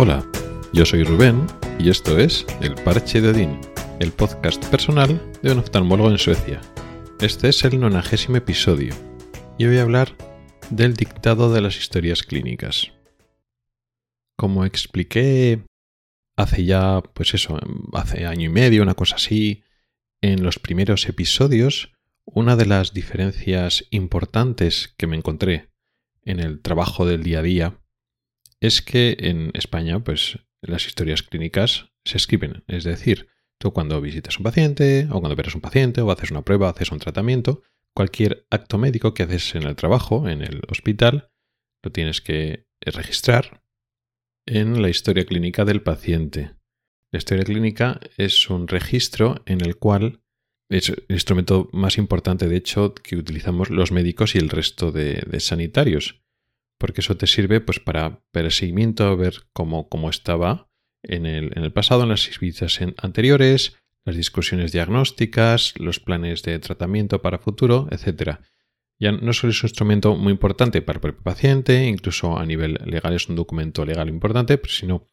Hola, yo soy Rubén y esto es El Parche de Odín, el podcast personal de un oftalmólogo en Suecia. Este es el nonagésimo episodio y voy a hablar del dictado de las historias clínicas. Como expliqué hace ya, pues eso, hace año y medio, una cosa así, en los primeros episodios, una de las diferencias importantes que me encontré en el trabajo del día a día es que en España, pues las historias clínicas se escriben. Es decir, tú cuando visitas un paciente, o cuando operas un paciente, o haces una prueba, haces un tratamiento, cualquier acto médico que haces en el trabajo, en el hospital, lo tienes que registrar en la historia clínica del paciente. La historia clínica es un registro en el cual es el instrumento más importante, de hecho, que utilizamos los médicos y el resto de sanitarios porque eso te sirve pues, para ver el seguimiento, ver cómo, cómo estaba en el, en el, pasado, en las visitas anteriores, las discusiones diagnósticas, los planes de tratamiento para futuro, etc. Ya no solo es un instrumento muy importante para el paciente, incluso a nivel legal es un documento legal importante, sino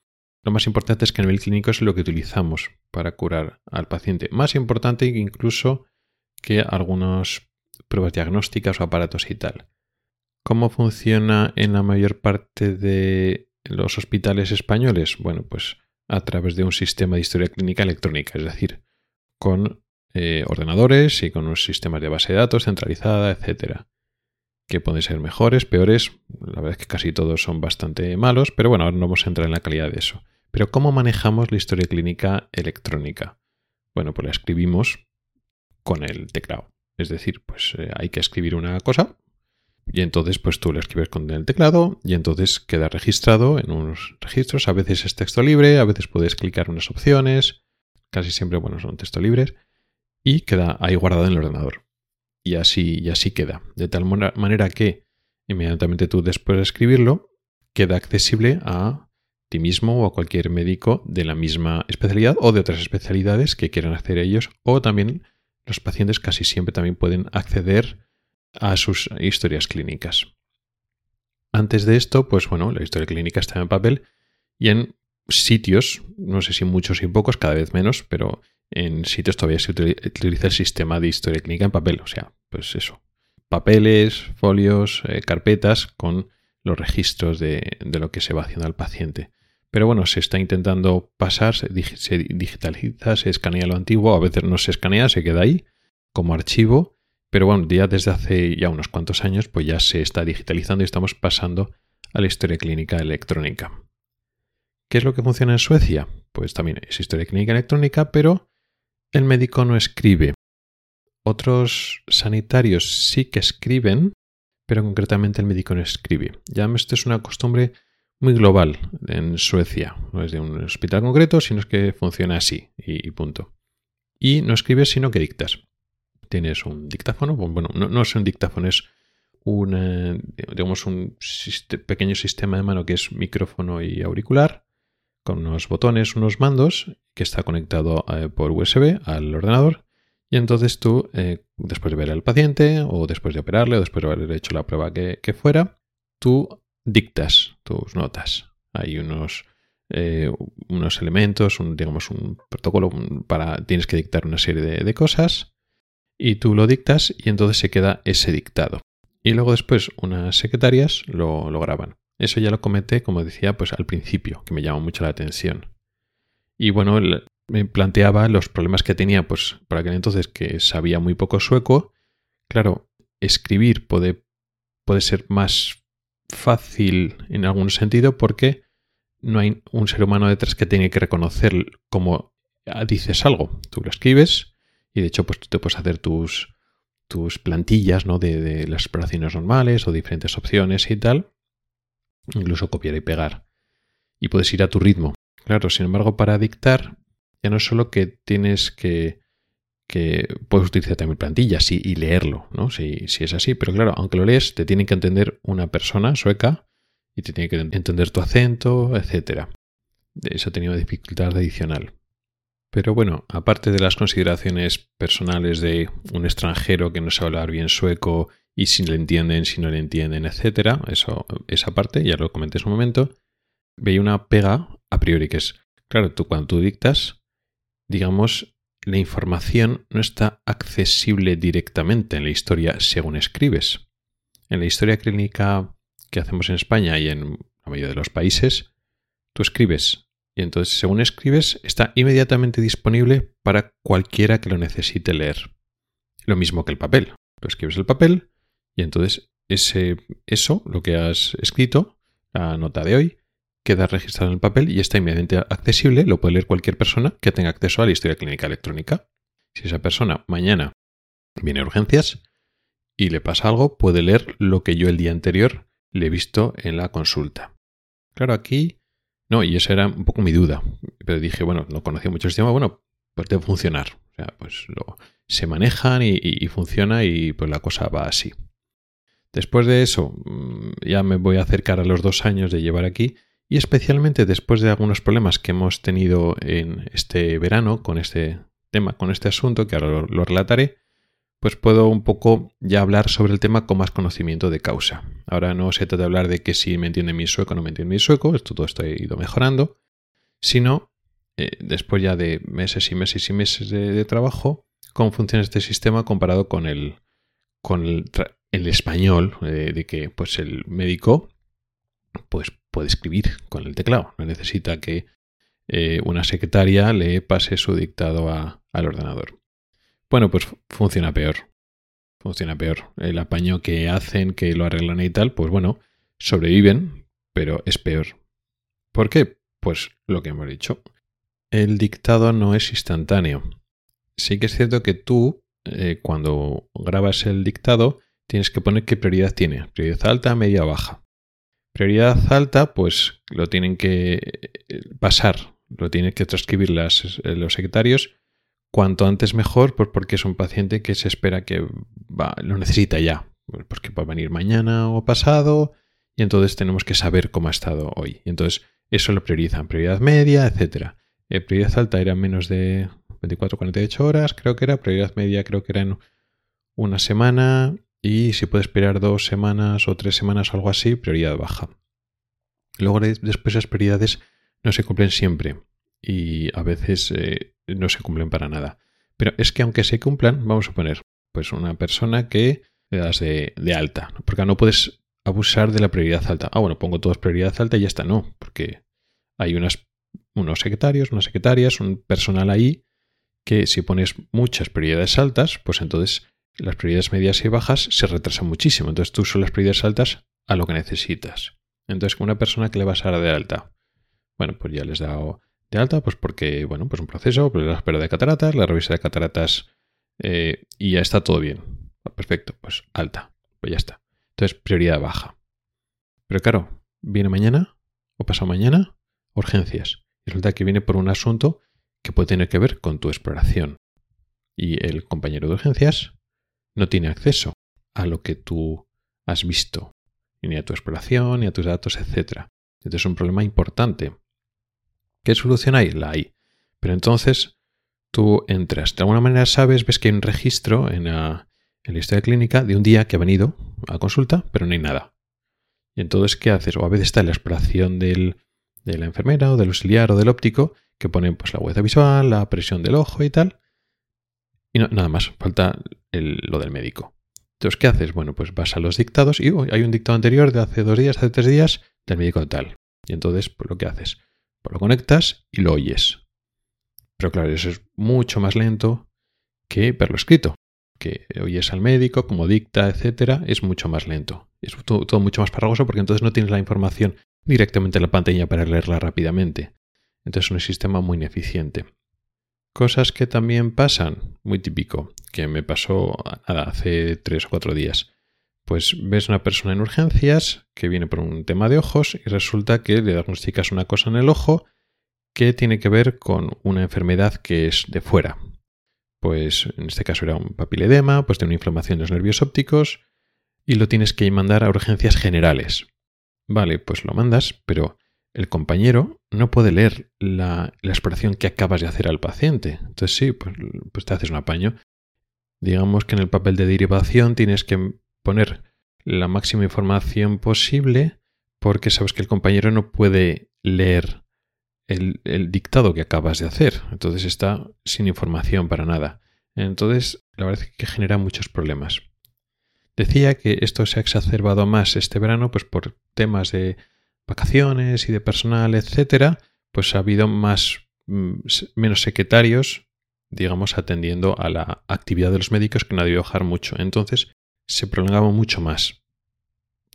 lo más importante es que a nivel clínico es lo que utilizamos para curar al paciente. Más importante incluso que algunas pruebas diagnósticas o aparatos y tal. ¿Cómo funciona en la mayor parte de los hospitales españoles? Bueno, pues a través de un sistema de historia clínica electrónica, es decir, con eh, ordenadores y con unos sistemas de base de datos centralizada, etcétera. Que pueden ser mejores, peores. La verdad es que casi todos son bastante malos, pero bueno, ahora no vamos a entrar en la calidad de eso. Pero ¿cómo manejamos la historia clínica electrónica? Bueno, pues la escribimos con el teclado. Es decir, pues eh, hay que escribir una cosa, y entonces, pues tú lo escribes con el teclado y entonces queda registrado en unos registros. A veces es texto libre, a veces puedes clicar unas opciones. Casi siempre, bueno, son texto libres. Y queda ahí guardado en el ordenador. Y así, y así queda. De tal manera que inmediatamente tú después de escribirlo, queda accesible a ti mismo o a cualquier médico de la misma especialidad o de otras especialidades que quieran hacer ellos. O también los pacientes casi siempre también pueden acceder a sus historias clínicas. Antes de esto, pues bueno, la historia clínica está en papel y en sitios, no sé si muchos y pocos, cada vez menos, pero en sitios todavía se utiliza el sistema de historia clínica en papel, o sea, pues eso, papeles, folios, eh, carpetas con los registros de, lo que se va haciendo al paciente. Pero bueno, se está intentando pasar, se digitaliza, se escanea lo antiguo, a veces no se escanea, se queda ahí como archivo pero bueno, ya desde hace ya unos cuantos años, pues ya se está digitalizando y estamos pasando a la historia clínica electrónica. ¿Qué es lo que funciona en Suecia? Pues también es historia clínica electrónica, pero el médico no escribe. Otros sanitarios sí que escriben, pero concretamente el médico no escribe. Ya esto es una costumbre muy global en Suecia. No es de un hospital concreto, sino es que funciona así y, punto. Y no escribes, sino que dictas tienes un dictáfono, bueno, no, es un dictáfono, es un, digamos, un pequeño sistema de mano que es micrófono y auricular, con unos botones, unos mandos, que está conectado eh, por USB al ordenador. Y entonces tú, eh, después de ver al paciente, o después de operarle, o después de haber hecho la prueba que, fuera, tú dictas tus notas. Hay unos, eh, unos elementos, un, digamos, un protocolo para. Tienes que dictar una serie de cosas y tú lo dictas y entonces se queda ese dictado. Y luego después unas secretarias lo, graban. Eso ya lo comenté, como decía, pues al principio, que me llamó mucho la atención. Y bueno, me planteaba los problemas que tenía, pues por aquel entonces que sabía muy poco sueco. Claro, escribir puede, puede ser más fácil en algún sentido porque no hay un ser humano detrás que tiene que reconocer cómo dices algo. Tú lo escribes y de hecho, pues tú te puedes hacer tus, tus plantillas ¿no? de, las exploraciones normales o diferentes opciones y tal. Incluso copiar y pegar. Y puedes ir a tu ritmo. Claro, sin embargo, para dictar, ya no es solo que tienes que, que puedes utilizar también plantillas y, y leerlo, ¿no? Si, si, es así, pero claro, aunque lo lees, te tiene que entender una persona sueca y te tiene que entender tu acento, etc. Eso ha tenido dificultad adicional. Pero bueno, aparte de las consideraciones personales de un extranjero que no sabe hablar bien sueco y si le entienden, si no le entienden, etcétera, eso, esa parte ya lo comenté en su momento. veía una pega a priori, que es, claro, tú cuando tú dictas, digamos, la información no está accesible directamente en la historia según escribes. En la historia clínica que hacemos en España y en la mayoría de los países, tú escribes y entonces según escribes está inmediatamente disponible para cualquiera que lo necesite leer. Lo mismo que el papel. Tú escribes el papel y entonces ese, eso, lo que has escrito, la nota de hoy, queda registrado en el papel y está inmediatamente accesible, lo puede leer cualquier persona que tenga acceso a la historia clínica electrónica. Si esa persona mañana viene a urgencias y le pasa algo, puede leer lo que yo el día anterior le he visto en la consulta. Claro, aquí no, y esa era un poco mi duda. Pero dije, bueno, no conocía mucho el sistema, bueno, pues debe funcionar. O sea, pues lo, se manejan y, funciona y pues la cosa va así. Después de eso, mm, ya me voy a acercar a los dos años de llevar aquí y especialmente después de algunos problemas que hemos tenido en este verano con este tema, con este asunto, que ahora lo, relataré, pues puedo un poco ya hablar sobre el tema con más conocimiento de causa. Ahora no se trata de hablar de que si me entiende mi sueco o no me entiende mi sueco, esto todo esto ha ido mejorando, sino eh, después ya de meses y meses y meses de, trabajo, cómo funciona este sistema comparado con el, con el, español, eh, de que pues el médico pues puede escribir con el teclado. No necesita que eh, una secretaria le pase su dictado al ordenador. Bueno, pues funciona peor. Funciona peor. El apaño que hacen, que lo arreglan y tal, pues bueno, sobreviven, pero es peor. ¿Por qué? Pues lo que hemos dicho. El dictado no es instantáneo. Sí que es cierto que tú, eh, cuando grabas el dictado, tienes que poner qué prioridad tiene. Prioridad alta, media baja. Prioridad alta, pues lo tienen que eh, pasar, lo tienen que transcribir las, los secretarios cuanto antes mejor, pues porque es un paciente que se espera que lo necesita ya, porque puede venir mañana o pasado, y entonces tenemos que saber cómo ha estado hoy. Y entonces eso lo priorizan, prioridad media, etc. Eh, prioridad alta era menos de 24-48 horas, creo que era, prioridad media creo que era en una semana, y si puede esperar dos semanas o tres semanas o algo así, prioridad baja. Luego después esas prioridades no se cumplen siempre y a veces eh, no se cumplen para nada. Pero es que aunque se cumplan, vamos a poner, pues una persona que le das de, alta, porque no puedes abusar de la prioridad alta. Ah, bueno, pongo todos prioridad alta y ya está, no, porque hay unas, unos secretarios, unas secretarias, un personal ahí que si pones muchas prioridades altas, pues entonces las prioridades medias y bajas se retrasan muchísimo. Entonces tú son las prioridades altas a lo que necesitas. Entonces, una persona que le vas a dar de alta, bueno, pues ya les he dado alta, pues porque, bueno, pues un proceso, pues la espera de cataratas, la revisa de cataratas eh, y ya está todo bien. Perfecto, pues alta, pues ya está. Entonces, prioridad baja. Pero claro, viene mañana o pasa mañana, urgencias. Resulta que viene por un asunto que puede tener que ver con tu exploración. Y el compañero de urgencias no tiene acceso a lo que tú has visto, ni a tu exploración, ni a tus datos, etc. Entonces es un problema importante. ¿Qué solución hay? La hay. Pero entonces tú entras. De alguna manera sabes, ves que hay un registro en la, en la historia clínica de un día que ha venido a consulta, pero no hay nada. Y entonces, ¿qué haces? O a veces está la exploración del, de la enfermera o del auxiliar o del óptico que ponen pues, la huella visual, la presión del ojo y tal. Y nada más, falta lo del médico. Entonces, ¿qué haces? Bueno, pues vas a los dictados y hay un dictado anterior de hace dos días, hace tres días, del médico tal. Y entonces, pues lo que haces, lo conectas y lo oyes. Pero claro, eso es mucho más lento que verlo escrito. Que oyes al médico, como dicta, etcétera, es mucho más lento. Es todo, todo mucho más farragoso porque entonces no tienes la información directamente en la pantalla para leerla rápidamente. Entonces es un sistema muy ineficiente. Cosas que también pasan, muy típico, que me pasó nada, hace tres o cuatro días. Pues ves una persona en urgencias que viene por un tema de ojos y resulta que le diagnosticas una cosa en el ojo que tiene que ver con una enfermedad que es de fuera. Pues en este caso era un papiledema, pues de una inflamación de los nervios ópticos y lo tienes que mandar a urgencias generales. Vale, pues lo mandas, pero el compañero no puede leer la, exploración que acabas de hacer al paciente. Entonces sí, pues, pues, te haces un apaño. Digamos que en el papel de derivación tienes que poner la máxima información posible porque sabes que el compañero no puede leer el, dictado que acabas de hacer. Entonces está sin información para nada. Entonces, la verdad es que genera muchos problemas. Decía que esto se ha exacerbado más este verano, pues por temas de vacaciones y de personal, etcétera, pues ha habido más mm, menos secretarios, digamos, atendiendo a la actividad de los médicos que no ha debido bajar mucho. Entonces, se prolongaba mucho más.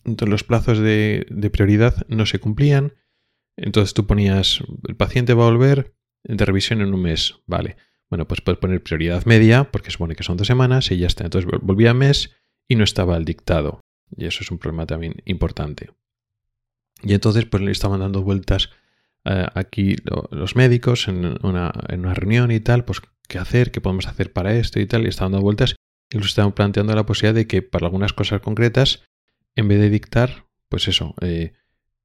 Entonces, los plazos de prioridad no se cumplían entonces tú ponías, el paciente va a volver de revisión en un mes, vale. Bueno, pues puedes poner prioridad media, porque supone que son dos semanas y ya está. Entonces volvía mes y no estaba el dictado. Y eso es un problema también importante. Y entonces pues le estaban dando vueltas eh, aquí los médicos en una, en una, reunión y tal, pues qué hacer, qué podemos hacer para esto y tal, y estaban dando vueltas. Incluso estaban planteando la posibilidad de que para algunas cosas concretas, en vez de dictar, pues eso, eh,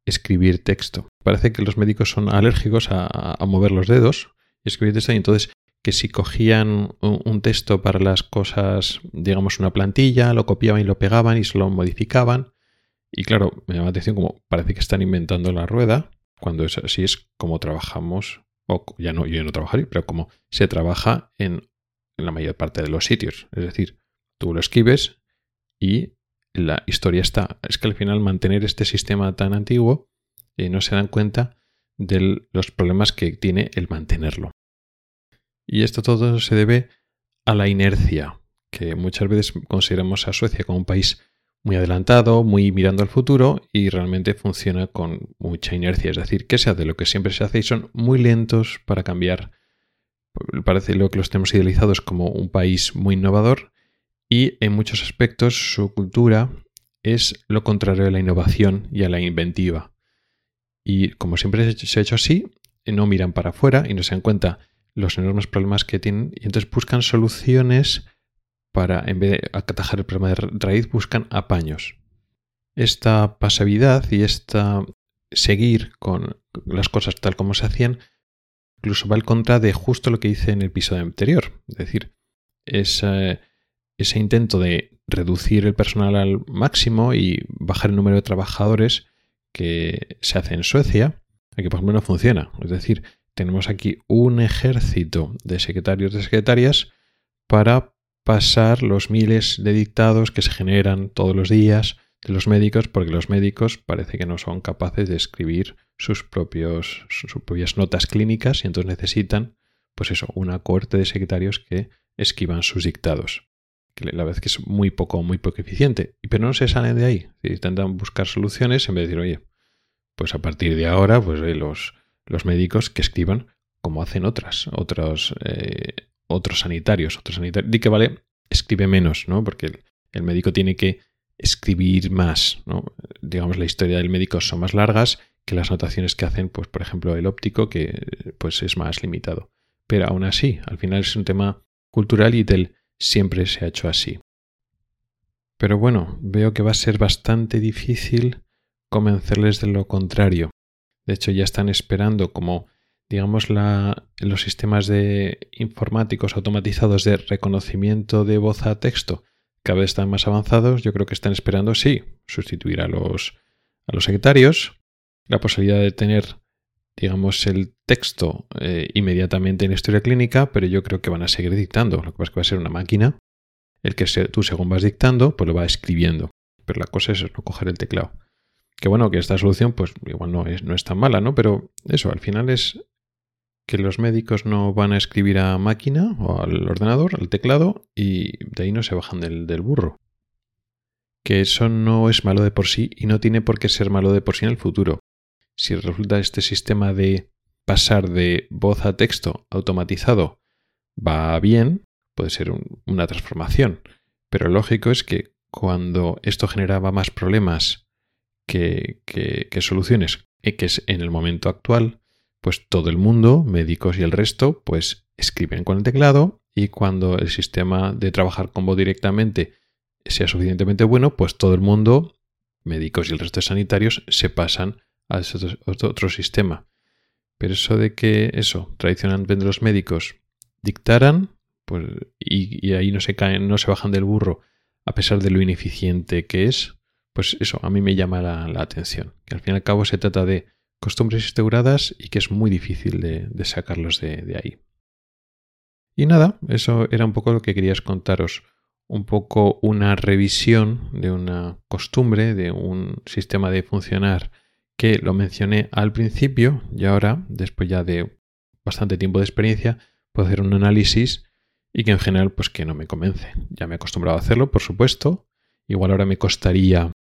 escribir texto. Parece que los médicos son alérgicos a, mover los dedos y escribir texto y entonces que si cogían un, texto para las cosas, digamos una plantilla, lo copiaban y lo pegaban y se lo modificaban. Y claro, me llama la atención como parece que están inventando la rueda, cuando es así es como trabajamos, o ya no, yo no trabajaría, pero como se trabaja en, en la mayor parte de los sitios. Es decir, tú lo escribes y la historia está. Es que al final mantener este sistema tan antiguo eh, no se dan cuenta de los problemas que tiene el mantenerlo. Y esto todo se debe a la inercia, que muchas veces consideramos a Suecia como un país muy adelantado, muy mirando al futuro y realmente funciona con mucha inercia. Es decir, que se hace lo que siempre se hace y son muy lentos para cambiar. Parece lo que los tenemos idealizados como un país muy innovador y en muchos aspectos su cultura es lo contrario a la innovación y a la inventiva. Y como siempre se ha hecho así, no miran para afuera y no se dan cuenta los enormes problemas que tienen y entonces buscan soluciones para, en vez de atajar el problema de raíz, buscan apaños. Esta pasividad y esta seguir con las cosas tal como se hacían, incluso va al contra de justo lo que hice en el episodio anterior. Es decir, es ese intento de reducir el personal al máximo y bajar el número de trabajadores que se hace en Suecia, aquí por ejemplo no funciona. Es decir, tenemos aquí un ejército de secretarios de secretarias para pasar los miles de dictados que se generan todos los días de los médicos, porque los médicos parece que no son capaces de escribir sus, propios, sus propias notas clínicas y entonces necesitan, pues eso, una corte de secretarios que escriban sus dictados que la verdad es que es muy poco, muy poco eficiente. Pero no se salen de ahí. Intentan buscar soluciones en vez de decir, oye, pues a partir de ahora, pues eh, los, los médicos que escriban como hacen otras, otros, eh, otros sanitarios, otros sanitarios. Di que vale, escribe menos, ¿no? Porque el, médico tiene que escribir más. Digamos, la historia del médico son más largas que las anotaciones que hacen, pues, por ejemplo, el óptico, que pues es más limitado. Pero aún así, al final es un tema cultural y del siempre se ha hecho así. Pero bueno, veo que va a ser bastante difícil convencerles de lo contrario. De hecho, ya están esperando como, digamos, los sistemas de informáticos automatizados de reconocimiento de voz a texto cada vez están más avanzados. Yo creo que están esperando, sí, sustituir a los, a los secretarios, la posibilidad de tener digamos, el texto eh, inmediatamente en la historia clínica, pero yo creo que van a seguir dictando. Lo que pasa es que va a ser una máquina, el que tú según vas dictando, pues lo va escribiendo. Pero la cosa es no coger el teclado. Que bueno, que esta solución, pues igual no es, no es tan mala, ¿no? Pero eso, al final es que los médicos no van a escribir a máquina o al ordenador, al teclado, y de ahí no se bajan del, burro. Que eso no es malo de por sí y no tiene por qué ser malo de por sí en el futuro si resulta este sistema de pasar de voz a texto automatizado va bien, puede ser una transformación. Pero lógico es que cuando esto generaba más problemas que, que, soluciones, y que es en el momento actual, pues todo el mundo, médicos y el resto, pues escriben con el teclado y cuando el sistema de trabajar con voz directamente sea suficientemente bueno, pues todo el mundo, médicos y el resto de sanitarios, se pasan a ese otro, sistema. Pero eso de que eso, tradicionalmente los médicos dictaran, pues, y, ahí no se caen, no se bajan del burro, a pesar de lo ineficiente que es, pues eso a mí me llama la, atención. Que al fin y al cabo se trata de costumbres instauradas y que es muy difícil de, sacarlos de, ahí. Y nada, eso era un poco lo que querías contaros un poco una revisión de una costumbre, de un sistema de funcionar que lo mencioné al principio y ahora, después ya de bastante tiempo de experiencia, puedo hacer un análisis y que en general pues que no me convence. Ya me he acostumbrado a hacerlo, por supuesto. Igual ahora me costaría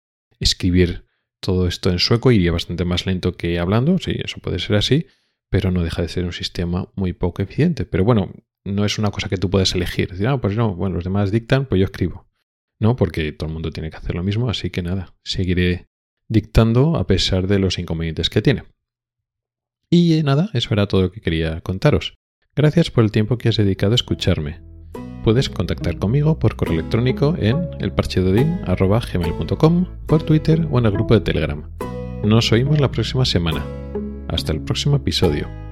escribir todo esto en sueco, iría bastante más lento que hablando, sí, eso puede ser así, pero no deja de ser un sistema muy poco eficiente. Pero bueno, no es una cosa que tú puedes elegir. Decir, ah, pues no, bueno, los demás dictan, pues yo escribo. No, porque todo el mundo tiene que hacer lo mismo, así que nada, seguiré dictando a pesar de los inconvenientes que tiene. Y nada, eso era todo lo que quería contaros. Gracias por el tiempo que has dedicado a escucharme. Puedes contactar conmigo por correo electrónico en elparchedodin.com, por Twitter o en el grupo de Telegram. Nos oímos la próxima semana. Hasta el próximo episodio.